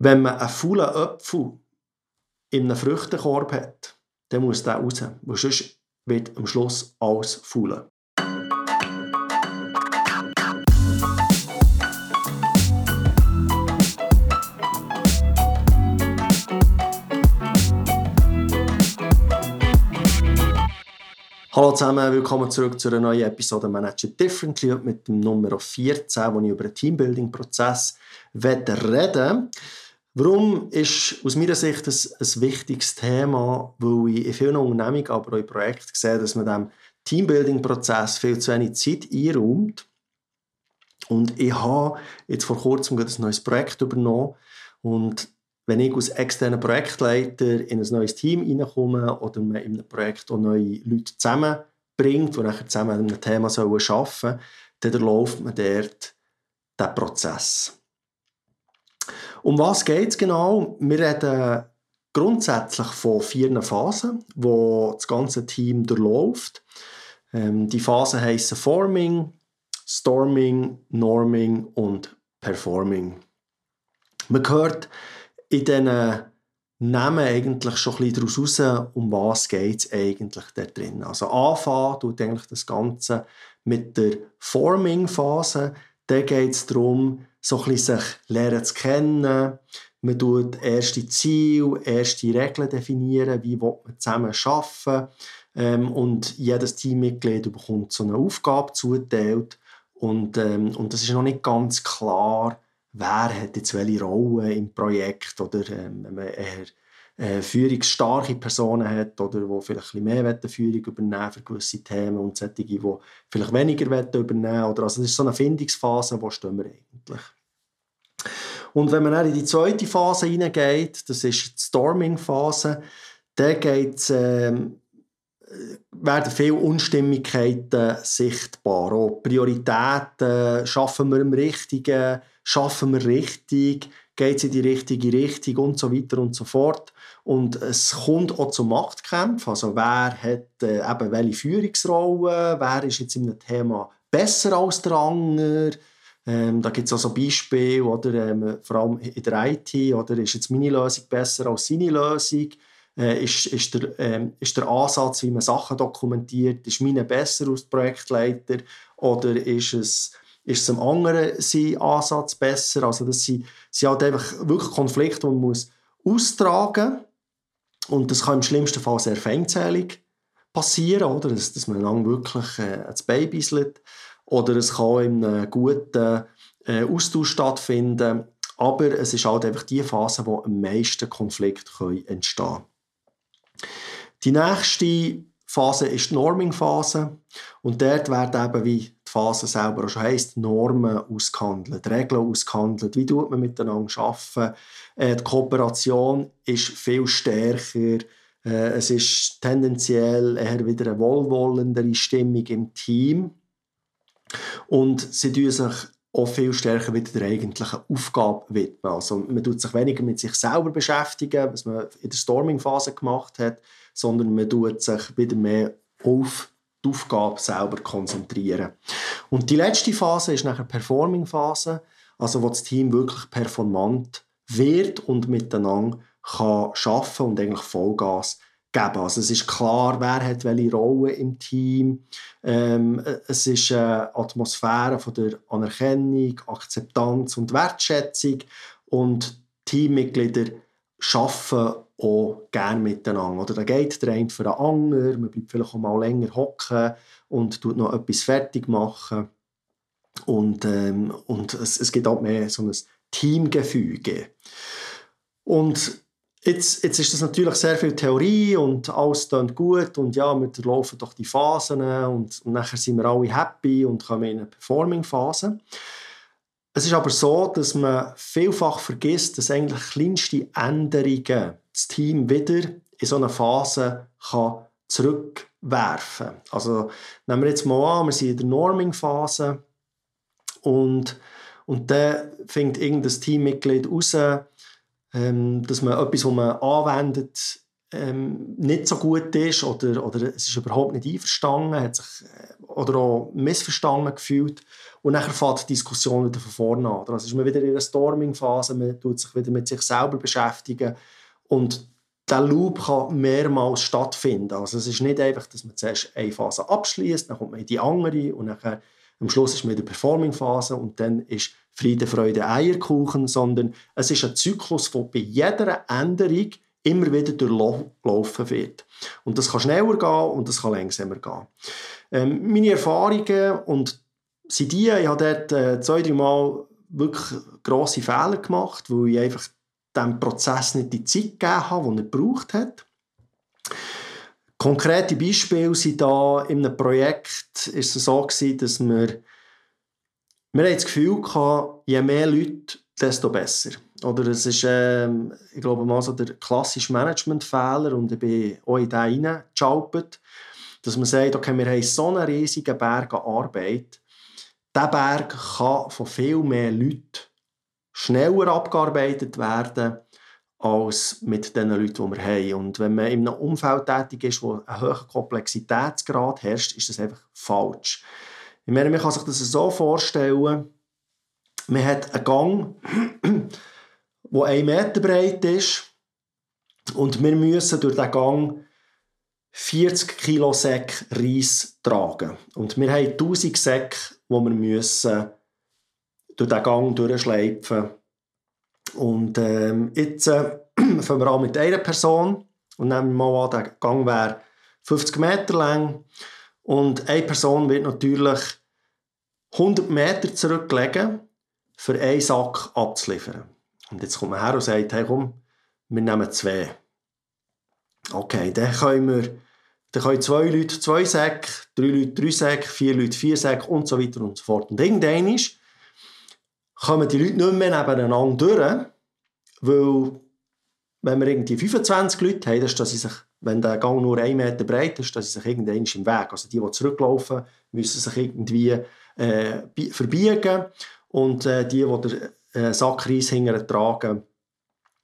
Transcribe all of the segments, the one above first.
Wenn man einen faulen Apfel in einem Früchtekorb hat, dann muss der raus, weil sonst wird am Schluss alles faulen. Hallo zusammen, willkommen zurück zu einer neuen Episode Manager Differently mit dem Nummer 14, wo ich über den Teambuilding-Prozess reden Warum ist aus meiner Sicht das ein wichtiges Thema? Weil ich in vielen Unternehmungen, aber auch in Projekten sehe, dass man dem Teambuilding-Prozess viel zu wenig Zeit einräumt. Und ich habe jetzt vor kurzem ein neues Projekt übernommen und wenn ich als externer Projektleiter in ein neues Team hineinkomme oder man in einem Projekt auch neue Leute zusammenbringt, die nachher zusammen an einem Thema arbeiten sollen, dann läuft man dort diesen Prozess. Um was geht es genau? Wir reden grundsätzlich von vier Phasen, wo das ganze Team durchläuft. Ähm, die Phasen heißen Forming, Storming, Norming und Performing. Man hört in diesen Namen eigentlich schon ein bisschen daraus raus, um was geht es eigentlich da drin. Also anfangen tut eigentlich das Ganze mit der Forming-Phase. Da geht es darum, so ein bisschen sich lernen zu kennen. Man tut erste Ziele, erste Regeln definieren, wie man zusammen arbeiten ähm, und jedes Teammitglied bekommt so eine Aufgabe zugeteilt und, ähm, und das ist noch nicht ganz klar, wer hat jetzt welche Rolle im Projekt oder ähm, wenn man eher äh, führungsstarke Personen hat oder wo vielleicht ein bisschen mehr Führung übernehmen für gewisse Themen und solche, die vielleicht weniger übernehmen oder also das ist so eine Findungsphase, wo stehen wir eigentlich. Und wenn man dann in die zweite Phase hineingeht, das ist die Storming-Phase, dann geht ähm, werden viele Unstimmigkeiten sichtbar. Auch Prioritäten, schaffen wir im Richtigen, schaffen wir richtig, geht es in die richtige Richtung und so weiter und so fort. Und es kommt auch zu Machtkämpfen. Also wer hat äh, eben welche Führungsrolle, wer ist jetzt in einem Thema besser als der andere. Ähm, da gibt es also Beispiele, oder, ähm, vor allem in der IT, oder ist jetzt meine Lösung besser als seine Lösung? Äh, ist, ist, der, ähm, ist der Ansatz, wie man Sachen dokumentiert, ist meine besser als Projektleiter oder ist es ist es einem anderen sein Ansatz besser. Also das sind, sind halt einfach wirklich Konflikte, die man muss austragen muss. Und das kann im schlimmsten Fall sehr feindselig passieren, oder? Dass, dass man lang wirklich äh, das Babyselt. Oder es kann in einem guten äh, Austausch stattfinden. Aber es ist halt einfach die Phase, wo am meisten Konflikte entstehen können. Die nächste Phase ist die Norming-Phase. Und dort werden eben, wie die Phase selber auch schon heisst, Normen ausgehandelt, Regeln ausgehandelt. Wie tut man miteinander arbeiten? Äh, die Kooperation ist viel stärker. Äh, es ist tendenziell eher wieder eine wohlwollendere Stimmung im Team. Und sie tun sich auch viel stärker wieder der eigentlichen Aufgabe widmen. Also man tut sich weniger mit sich selber beschäftigen, was man in der Storming-Phase gemacht hat, sondern man tut sich wieder mehr auf die Aufgabe selber konzentrieren. Und die letzte Phase ist nachher Performing-Phase, also wo das Team wirklich performant wird und miteinander kann arbeiten und eigentlich Vollgas geben. Also es ist klar, wer hat welche Rolle im Team. Ähm, es ist eine Atmosphäre von der Anerkennung, Akzeptanz und Wertschätzung und Teammitglieder arbeiten auch gerne miteinander. Oder da geht der eine für den anderen, man bleibt vielleicht auch mal länger hocken und tut noch etwas fertig machen. Und, ähm, und es, es gibt auch mehr so ein Teamgefüge. Und jetzt, jetzt ist das natürlich sehr viel Theorie und alles klingt gut und ja, wir laufen doch die Phasen und, und nachher sind wir alle happy und kommen in eine Performing-Phase. Es ist aber so, dass man vielfach vergisst, dass eigentlich kleinste Änderungen das Team wieder in so eine Phase kann zurückwerfen kann. Also nehmen wir jetzt mal an, wir sind in der Norming-Phase und, und dann findet irgendein Teammitglied heraus, ähm, dass man etwas, was man anwendet, ähm, nicht so gut ist oder, oder es ist überhaupt nicht einverstanden, hat sich äh, oder auch missverstanden gefühlt und dann fängt die Diskussion wieder von vorne an. Also ist man wieder in einer Storming-Phase, man tut sich wieder mit sich selber beschäftigen und der Loop kann mehrmals stattfinden. Also es ist nicht einfach, dass man zuerst eine Phase abschließt, dann kommt man in die andere und nachher am Schluss ist man in der Performing-Phase und dann ist Friede, Freude, Eierkuchen, sondern es ist ein Zyklus, der bei jeder Änderung immer wieder durchlaufen wird. Und das kann schneller gehen und das kann langsamer gehen. Ähm, meine Erfahrungen und sind die, ich habe dort äh, zwei, drei Mal wirklich grosse Fehler gemacht, weil ich einfach dem Prozess nicht die Zeit gegeben habe, die er gebraucht hat. Konkrete Beispiele sind da in einem Projekt ist es so gewesen, dass wir, wir das Gefühl hatten, je mehr Leute, desto besser. Oder es ist, ähm, ich glaube mal so der klassische Managementfehler und ich bin auch in den reingeschaupert, dass man sagt, okay, wir haben so einen riesigen Berg an Arbeit, dieser Berg kann von viel mehr Leuten schneller abgearbeitet werden als mit den Leuten, die wir haben. Und wenn man in einem Umfeld tätig ist, wo ein hoher Komplexitätsgrad herrscht, ist das einfach falsch. Ich meine, man kann sich das so vorstellen, man hat einen Gang, der 1 Meter breit ist und wir müssen durch diesen Gang 40 Kilo Säck Reis tragen. Und wir haben 1000 Säcke, die wir müssen durch diesen Gang durchschleifen Und ähm, jetzt äh, fangen wir an mit einer Person und nehmen mal an, der Gang wäre 50 Meter lang und eine Person wird natürlich 100 Meter zurücklegen, für einen Sack abzuliefern. Und jetzt kommt man her und sagt, hey komm, wir nehmen zwei. Okay, dann können wir dann zwei Leute zwei Säcke, drei Leute drei Säcke, vier Leute vier Säcke und so weiter und so fort. Und irgendwann kommen die Leute nicht mehr nebeneinander durch, weil wenn wir irgendwie 25 Leute haben, dass sie sich, wenn der Gang nur einen Meter breit ist, dass sie sich irgendwann im Weg, also die, die zurücklaufen, müssen sich irgendwie äh, verbiegen und äh, die, die den äh, Sack Reis hinterher tragen,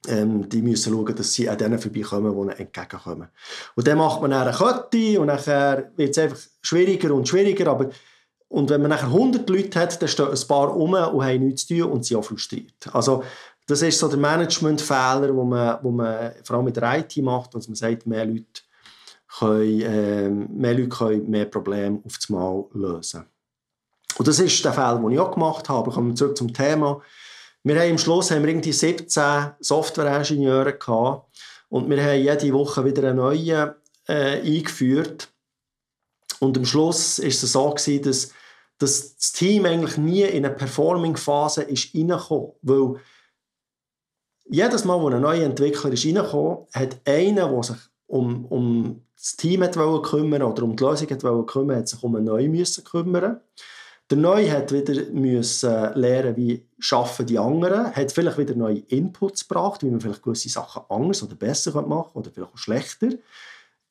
ähm, die müssen schauen, dass sie an denen vorbeikommen, die ihnen entgegenkommen. Und dann macht man eine Kette und dann wird es einfach schwieriger und schwieriger, aber und wenn man nachher 100 Leute hat, dann stehen ein paar um und haben nichts zu tun und sind auch frustriert. Also das ist so der Managementfehler, wo man, wo man vor allem mit der IT macht, dass man sagt, mehr Leute können, äh, mehr, Leute können mehr Probleme auf das Mal lösen. Und das ist der Fehler, den ich auch gemacht habe. Kommen wir zurück zum Thema. Wir haben am Schluss haben wir irgendwie 17 Softwareingenieure gehabt und wir haben jede Woche wieder einen neuen äh, eingeführt. Und am Schluss ist es so gewesen, dass, dass das Team eigentlich nie in eine Performing-Phase ist reingekommen, weil jedes Mal, wo ein neuer Entwickler ist hat einer, der sich um, um das Team hat kümmern oder um die Lösung hat kümmern, hat sich um einen neuen müssen kümmern. Der Neue hat wieder müssen lernen, wie schaffen die anderen, hat vielleicht wieder neue Inputs gebracht, wie man vielleicht gewisse Sachen anders oder besser machen kann oder vielleicht auch schlechter.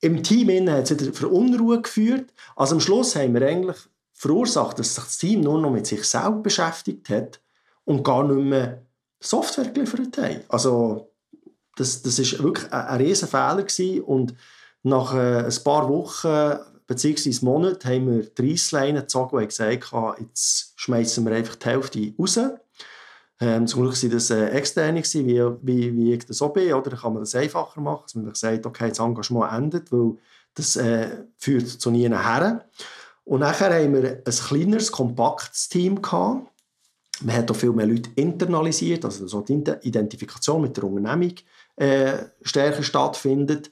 Im Team hat es wieder für Unruhe geführt. Also am Schluss haben wir eigentlich verursacht, dass sich das Team nur noch mit sich selbst beschäftigt hat und gar nicht mehr Software geliefert hat. Also das, das ist wirklich ein, ein riesen Fehler und nach äh, ein paar Wochen bzw. Monaten haben wir die Reissleine gezogen und gesagt, jetzt schmeißen wir einfach die Hälfte raus. Ähm, zum Glück waren das äh, Externe, wie, wie, wie ich das auch bin. Oder kann man das einfacher machen, dass man sagt, okay, das Engagement endet, weil das äh, führt zu nie her. Und nachher haben wir ein kleineres, kompaktes Team gehabt. Man hat auch viel mehr Leute internalisiert, also so die Identifikation mit der Unternehmung äh, stärker stattfindet.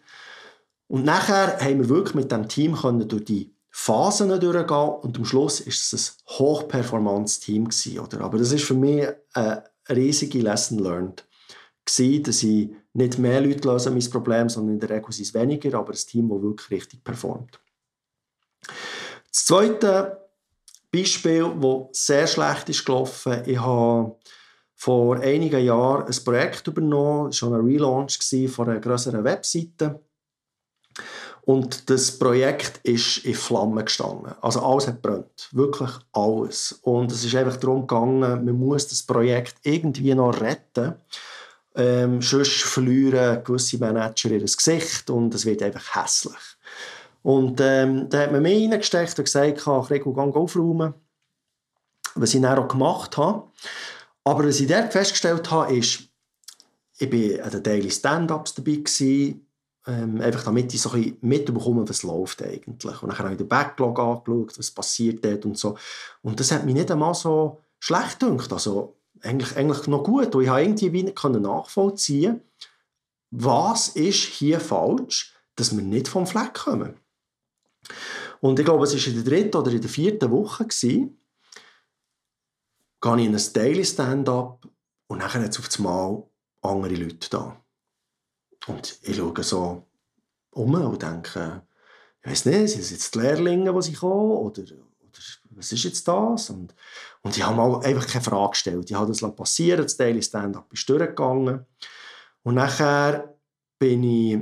Und nachher haben wir wirklich mit dem Team können durch die Phasen durchgehen und am Schluss ist es ein Hochperformance-Team oder? Aber das ist für mich eine riesige Lesson learned gewesen, dass ich nicht mehr Leute lösen mein Problem, sondern in der Regel sind es weniger, aber ein Team, das wirklich richtig performt. Das zweite Beispiel, das sehr schlecht ist gelaufen, ich habe vor einigen Jahren ein Projekt übernommen, schon ein Relaunch von einer größeren Webseite und das Projekt ist in Flammen gestanden. Also alles hat brennt. Wirklich alles. Und es ist einfach darum gegangen, man muss das Projekt irgendwie noch retten. Ähm, sonst verlieren gewisse Manager ihr Gesicht und es wird einfach hässlich. Und ähm, da hat man mich reingesteckt und gesagt, ich Gregor, gang aufräumen. Was ich dann auch gemacht habe. Aber was ich dort festgestellt habe, ist, ich war an den Daily Stand-Ups dabei, gewesen, ähm, einfach damit ich so ein mitbekomme, was läuft eigentlich. Und dann habe ich den Backlog angeschaut, was passiert dort und so. Und das hat mich nicht einmal so schlecht gedacht. Also eigentlich, eigentlich noch gut. Und ich habe irgendwie nicht nachvollziehen was ist hier falsch, dass wir nicht vom Fleck kommen. Und ich glaube, es war in der dritten oder in der vierten Woche, gewesen, gehe ich in ein Daily Stand-up und dann hat es auf einmal andere Leute da. Und ich schaue so um und denke, ich weiß nicht, sind es jetzt die Lehrlinge, die kommen oder, oder was ist jetzt das? Und, und ich habe mal einfach keine Frage gestellt. Ich habe das passieren, das Daily Stand-up ist durchgegangen. Und nachher bin ich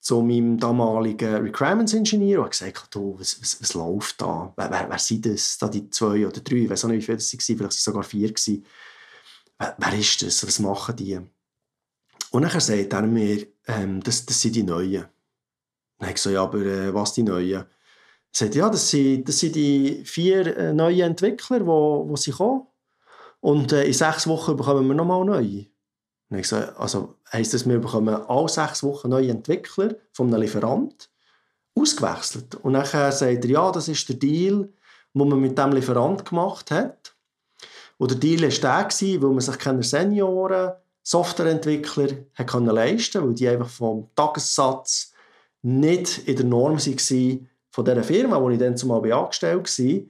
zu meinem damaligen Requirements Engineer und habe gesagt, du, was, was, was läuft da? Wer, wer, wer sind das? Da die zwei oder drei? Ich weiß auch nicht, wie viele das waren, vielleicht waren es sogar vier. Wer, wer ist das? Was machen die? Und dann sagt er mir, ähm, das, das sind die Neuen. Dann habe ich gesagt, ja, aber äh, was die Neuen? Er sagt, ja, das sind, das sind die vier äh, neuen Entwickler, wo, wo sie kommen. Und äh, in sechs Wochen bekommen wir nochmal neue. Habe ich gesagt, also heisst das, wir bekommen alle sechs Wochen neue Entwickler von einem Lieferant ausgewechselt. Und dann sagt er, ja, das ist der Deal, den man mit dem Lieferant gemacht hat. Und der Deal war der, weil man sich keine Senioren Softwareentwickler leisten weil die einfach vom Tagessatz nicht in der Norm waren von dieser Firma, wo ich dann zumal angestellt war,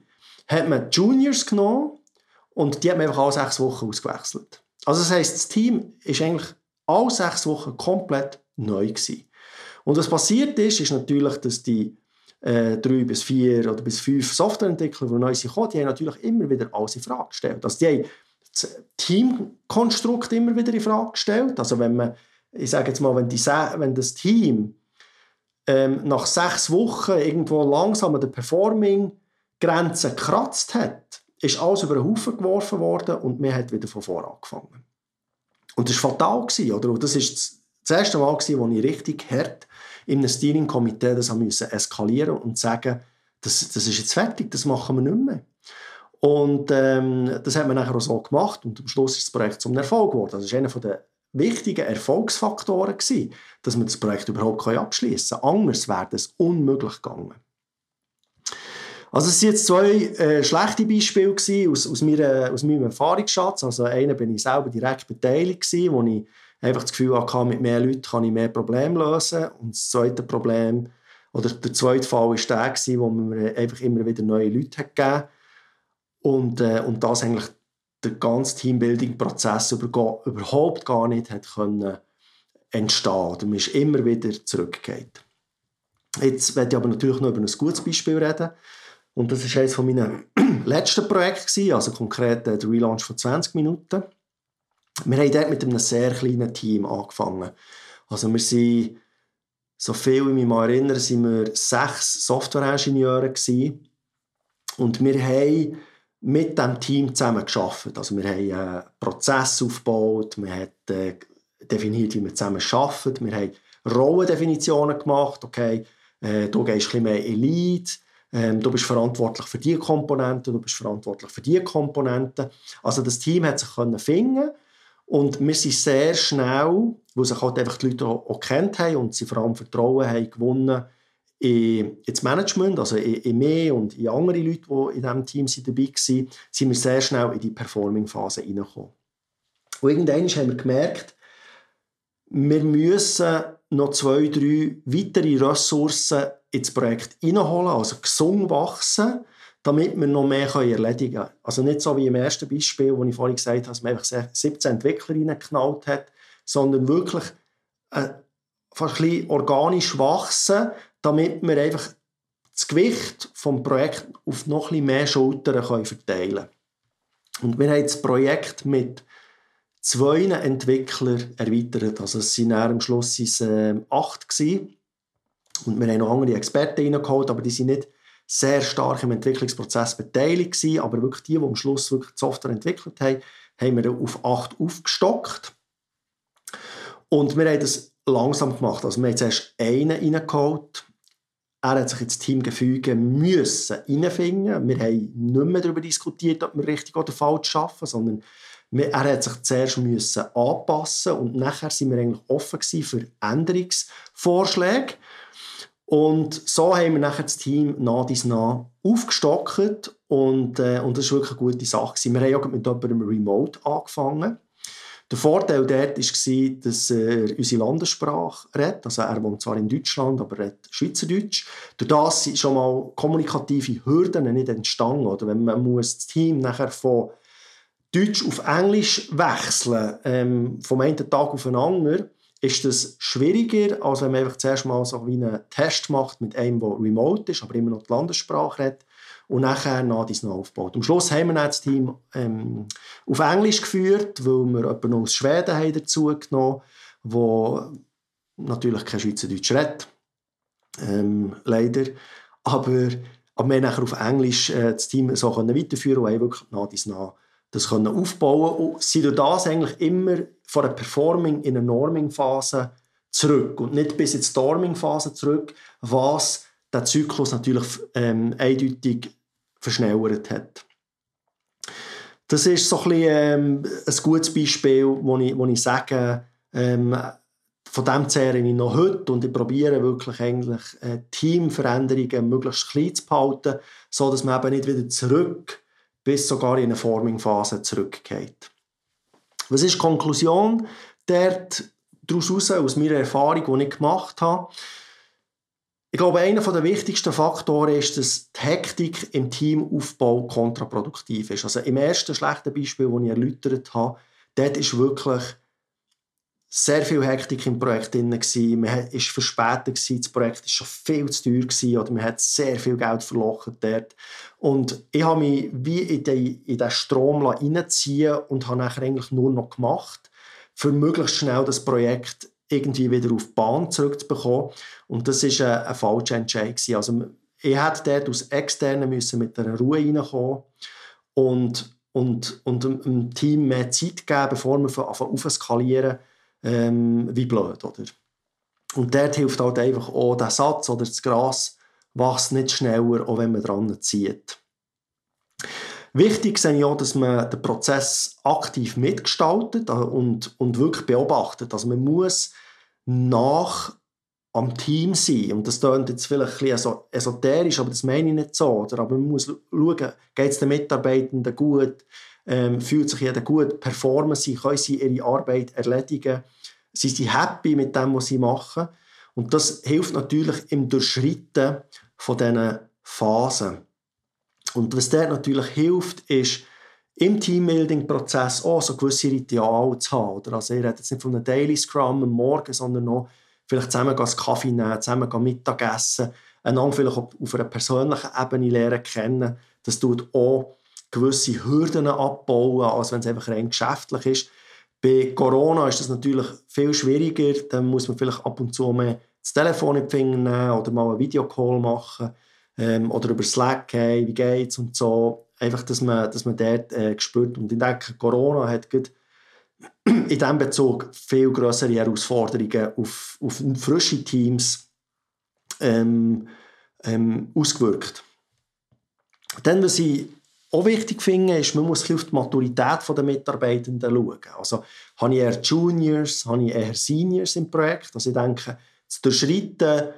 hat man Juniors genommen und die hat man einfach alle sechs Wochen ausgewechselt. Also das heisst, das Team ist eigentlich alle sechs Wochen komplett neu gewesen. Und was passiert ist, ist natürlich, dass die äh, drei bis vier oder bis fünf Softwareentwickler, die neu sind, die haben natürlich immer wieder alles in Frage gestellt. Also die haben das Teamkonstrukt immer wieder in Frage gestellt. Also wenn man, ich sage jetzt mal, wenn, die, wenn das Team ähm, nach sechs Wochen irgendwo langsam an der Performing-Grenze gekratzt hat, ist alles über den Haufen geworfen worden und man hat wieder von vorne angefangen. Und das war fatal. Gewesen, oder? Und das war das erste Mal, gewesen, wo ich richtig hart in einem Steering-Komitee das eskalieren und sagen, das, das ist jetzt fertig, das machen wir nicht mehr. Und ähm, das hat man nachher auch so gemacht und am Schluss ist das Projekt zum Erfolg geworden. Das ist einer der wichtigen Erfolgsfaktoren gewesen, dass man das Projekt überhaupt abschließen kann. Anders wäre es unmöglich gegangen. Also es waren jetzt zwei äh, schlechte Beispiele aus, aus, meiner, aus meinem Erfahrungsschatz. Also einer bin ich selber direkt beteiligt gewesen, wo ich einfach das Gefühl hatte, mit mehr Leuten kann ich mehr Probleme lösen. Und das zweite Problem, oder der zweite Fall war der, gewesen, wo man einfach immer wieder neue Leute hat gegeben und, äh, und das eigentlich der ganze Teambuilding-Prozess überhaupt gar nicht hat können entstehen oder man ist immer wieder zurückgeht. Jetzt werde ich aber natürlich noch über ein gutes Beispiel reden. Und das war eines von meinen letzten Projekten, also konkret der Relaunch von 20 Minuten. Wir haben dort mit einem sehr kleinen Team angefangen. Also wir sind, so viel ich mich mal erinnere, sind wir sechs Software-Ingenieure und wir haben mit dem Team zusammen geschafft. Also wir haben einen Prozess aufgebaut, wir haben äh, definiert, wie wir zusammen arbeiten, wir haben Rollendefinitionen gemacht, okay, äh, du gehst ein bisschen mehr Lead, ähm, du bist verantwortlich für diese Komponenten, du bist verantwortlich für diese Komponenten. Also das Team hat sich finden und wir sind sehr schnell, weil sich halt einfach die Leute auch, auch haben und sie vor allem Vertrauen haben gewonnen, ins Management, also in, mich und in andere Leute, die in diesem Team dabei waren, sind wir sehr schnell in die Performing-Phase hineingekommen. Und irgendwann haben wir gemerkt, wir müssen noch zwei, drei weitere Ressourcen ins Projekt hineinholen, also gesund wachsen, damit wir noch mehr erledigen können. Also nicht so wie im ersten Beispiel, wo ich vorhin gesagt habe, dass man einfach 17 Entwicklerinnen geknallt hat, sondern wirklich äh, ein bisschen organisch wachsen, damit wir einfach das Gewicht des Projekts auf noch ein mehr Schultern verteilen können. Und wir haben das Projekt mit zwei Entwicklern erweitert. Also es waren am Schluss äh, acht. Gewesen. Und wir haben noch andere Experten reingeholt, aber die sind nicht sehr stark im Entwicklungsprozess beteiligt gewesen, aber wirklich die, die am Schluss wirklich die Software entwickelt haben, haben wir auf acht aufgestockt. Und wir haben das langsam gemacht. Also wir haben zuerst einen reingeholt. Er hat sich ins Teamgefüge müssen reinfinden. Wir haben nicht mehr darüber diskutiert, ob wir richtig oder falsch arbeiten, sondern er hat sich zuerst müssen anpassen und nachher sind wir eigentlich offen für Änderungsvorschläge. Und so haben wir nachher das Team nach dies nach aufgestockt und, äh, und das war wirklich eine gute Sache. Wir haben auch mit jemandem remote angefangen. Der Vorteil dort war, dass er unsere Landessprache redet. Also er wohnt zwar in Deutschland, aber er redet Schweizerdeutsch. Durch das sind schon mal kommunikative Hürden nicht entstanden. Oder wenn man muss das Team nachher von Deutsch auf Englisch wechseln, ähm, vom einen Tag auf den anderen, ist das schwieriger, als wenn man einfach zuerst mal so wie einen Test macht mit einem, der remote ist, aber immer noch die Landessprache redet und nachher nach dies noch aufbaut. Am Schluss haben wir dann das Team ähm, auf Englisch geführt, weil wir jemanden aus Schweden haben dazu genommen wo natürlich kein Schweizerdeutsch redet, ähm, leider, aber, aber wir haben nachher auf Englisch äh, das Team so können weiterführen und haben wirklich nach dies nach das können aufbauen. Und sind durch das eigentlich immer von der Performing in eine Norming-Phase zurück. Und nicht bis in die Storming-Phase zurück, was der Zyklus natürlich ähm, eindeutig verschnellert hat. Das ist so ein, bisschen, ähm, ein gutes Beispiel, wo ich, wo ich sage, ähm, von dem zehre ich noch heute und ich probiere wirklich eigentlich äh, Teamveränderungen möglichst klein zu behalten, sodass man eben nicht wieder zurück bis sogar in eine Forming-Phase zurückgeht. Was ist die Konklusion dort daraus aus meiner Erfahrung, die ich gemacht habe? Ich glaube, einer der wichtigsten Faktoren ist, dass die Hektik im Teamaufbau kontraproduktiv ist. Also im ersten schlechten Beispiel, das ich erläutert habe, dort ist wirklich sehr viel Hektik im Projekt drin. Man war verspätet, das Projekt war schon viel zu teuer oder man hat sehr viel Geld verlochen dort. Und ich habe mich wie in den, in den Strom reinziehen und habe eigentlich nur noch gemacht, für möglichst schnell das Projekt irgendwie wieder auf die Bahn zurückzubekommen. Und das war ein, ein falscher Entscheid. Also ich hätte dort aus Externen müssen mit einer Ruhe reinkommen und, und, und dem Team mehr Zeit geben, bevor wir anfangen aufskalieren ähm, wie blöd. Oder? Und dort hilft halt einfach auch der Satz oder das Gras wächst nicht schneller, auch wenn man dran zieht. Wichtig ist auch, dass man den Prozess aktiv mitgestaltet und, und wirklich beobachtet. Also man muss nach am Team sein. Und das klingt jetzt vielleicht ein bisschen esoterisch, aber das meine ich nicht so. Oder? Aber man muss schauen, geht es den Mitarbeitenden gut, ähm, fühlt sich jeder gut, performen sie, können sie ihre Arbeit erledigen, sind sie happy mit dem, was sie machen. Und das hilft natürlich im Durchschreiten von diesen Phasen. Und was dort natürlich hilft, ist, im Teambuilding-Prozess auch so gewisse Rituale zu haben. Oder? Also ich rede jetzt nicht von einem Daily Scrum am Morgen, sondern noch vielleicht zusammen einen Kaffee nehmen, zusammen Mittagessen, einander vielleicht auf einer persönlichen Ebene lernen kennen. Das tut auch gewisse Hürden abbauen, als wenn es einfach rein geschäftlich ist. Bei Corona ist das natürlich viel schwieriger. Dann muss man vielleicht ab und zu mehr das Telefon in die Finger nehmen oder mal einen Videocall machen ähm, oder über Slack, hey, wie geht's und so. Einfach, dass man, dass man dort äh, spürt. Und ich denke, Corona hat in diesem Bezug viel größere Herausforderungen auf, auf frische Teams ähm, ähm, ausgewirkt. Dann, was ich auch wichtig finde, ist, man muss auf die Maturität der Mitarbeitenden schauen. Also, habe ich eher Juniors, habe ich eher Seniors im Projekt? Also ich denke, das Durchschreiten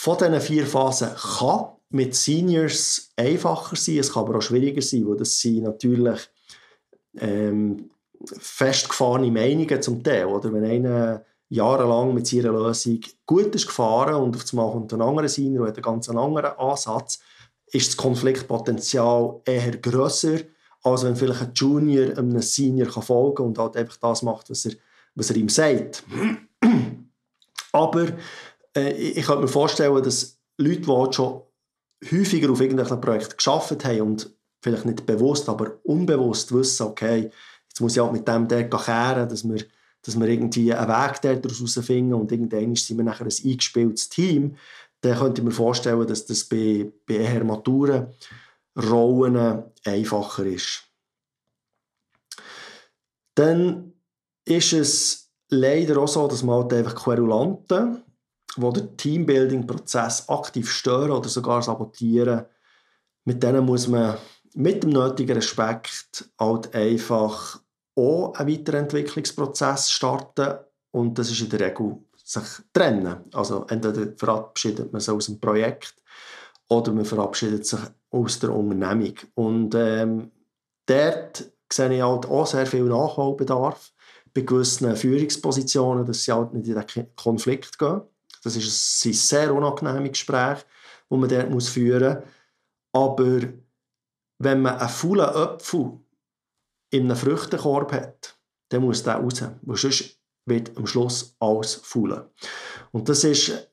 von diesen vier Phasen kann mit Seniors einfacher sein, es kann aber auch schwieriger sein, weil das sind natürlich ähm, festgefahrene Meinungen zum Teil. Oder? Wenn einer jahrelang mit seiner Lösung gut ist gefahren und auf einmal kommt ein anderer Senior und hat einen ganz anderen Ansatz, ist das Konfliktpotenzial eher grösser, als wenn vielleicht ein Junior einem Senior folgen kann und halt einfach das macht, was er, was er ihm sagt. Aber äh, ich könnte mir vorstellen, dass Leute, die halt schon häufiger auf irgendeinem Projekt geschafft haben und vielleicht nicht bewusst, aber unbewusst wissen, okay, jetzt muss ich halt mit dem dort kehren, dass wir, dass wir irgendwie einen Weg daraus finden und irgendwann sind wir nachher ein eingespieltes Team, dann könnte ich mir vorstellen, dass das bei, bei eher maturen Rollen einfacher ist. Dann ist es leider auch so, dass man halt einfach Querulanten, die den Teambuilding-Prozess aktiv stören oder sogar sabotieren, mit denen muss man mit dem nötigen Respekt halt einfach auch einen Weiterentwicklungsprozess starten und das ist in der Regel sich trennen. Also entweder verabschiedet man sich aus dem Projekt oder man verabschiedet sich aus der Unternehmung. Und ähm, dort sehe ich halt auch sehr viel Nachholbedarf bei gewissen Führungspositionen, dass sie halt nicht in den Konflikt gehen. Das ist ein, sehr unangenehme Gespräche, die man dort führen muss. Aber wenn man einen faulen Apfel in einem Früchtekorb hat, dann muss der raus. Weil sonst wird am Schluss alles faulen. Und das ist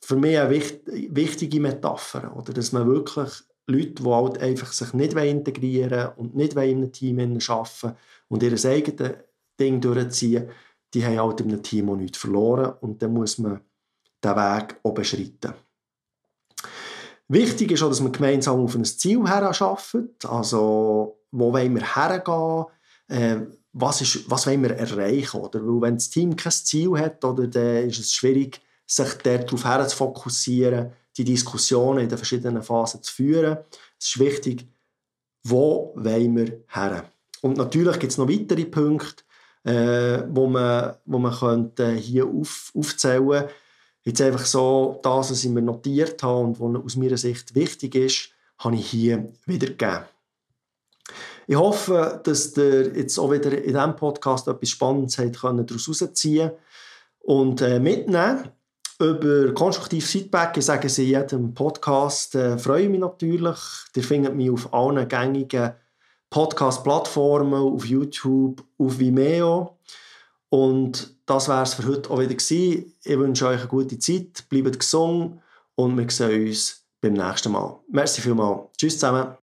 für mich eine wichtige Metapher, oder? dass man wirklich Leute, die halt einfach sich nicht integrieren und nicht in einem Team arbeiten und ihr eigenes Ding durchziehen, die haben halt in einem Team auch nichts verloren und dann muss man den Weg beschreiten. Wichtig ist auch, dass man gemeinsam auf ein Ziel herarbeitet. Also, wo wollen wir hergehen? Äh, was, ist, was wollen wir erreichen? Oder? Weil wenn das Team kein Ziel hat, oder, dann ist es schwierig, sich darauf her zu fokussieren, die Diskussionen in den verschiedenen Phasen zu führen. Es ist wichtig, wo wollen wir her? Und natürlich gibt es noch weitere Punkte, äh, wo man, wo man könnte hier auf, aufzählen könnte. Jetzt einfach so, das, was ich mir notiert habe und was aus meiner Sicht wichtig ist, habe ich hier wiedergegeben. Ich hoffe, dass ihr jetzt auch wieder in diesem Podcast etwas Spannendes habt daraus herausziehen und äh, mitnehmen über konstruktives Feedback. Ich sage es in jedem Podcast. Äh, freue mich natürlich. Ihr findet mich auf allen gängigen Podcast-Plattformen, auf YouTube, auf Vimeo. Und das wäre es für heute auch wieder gewesen. Ich wünsche euch eine gute Zeit, bleibt gesund und wir sehen uns beim nächsten Mal. Merci vielmals. Tschüss zusammen.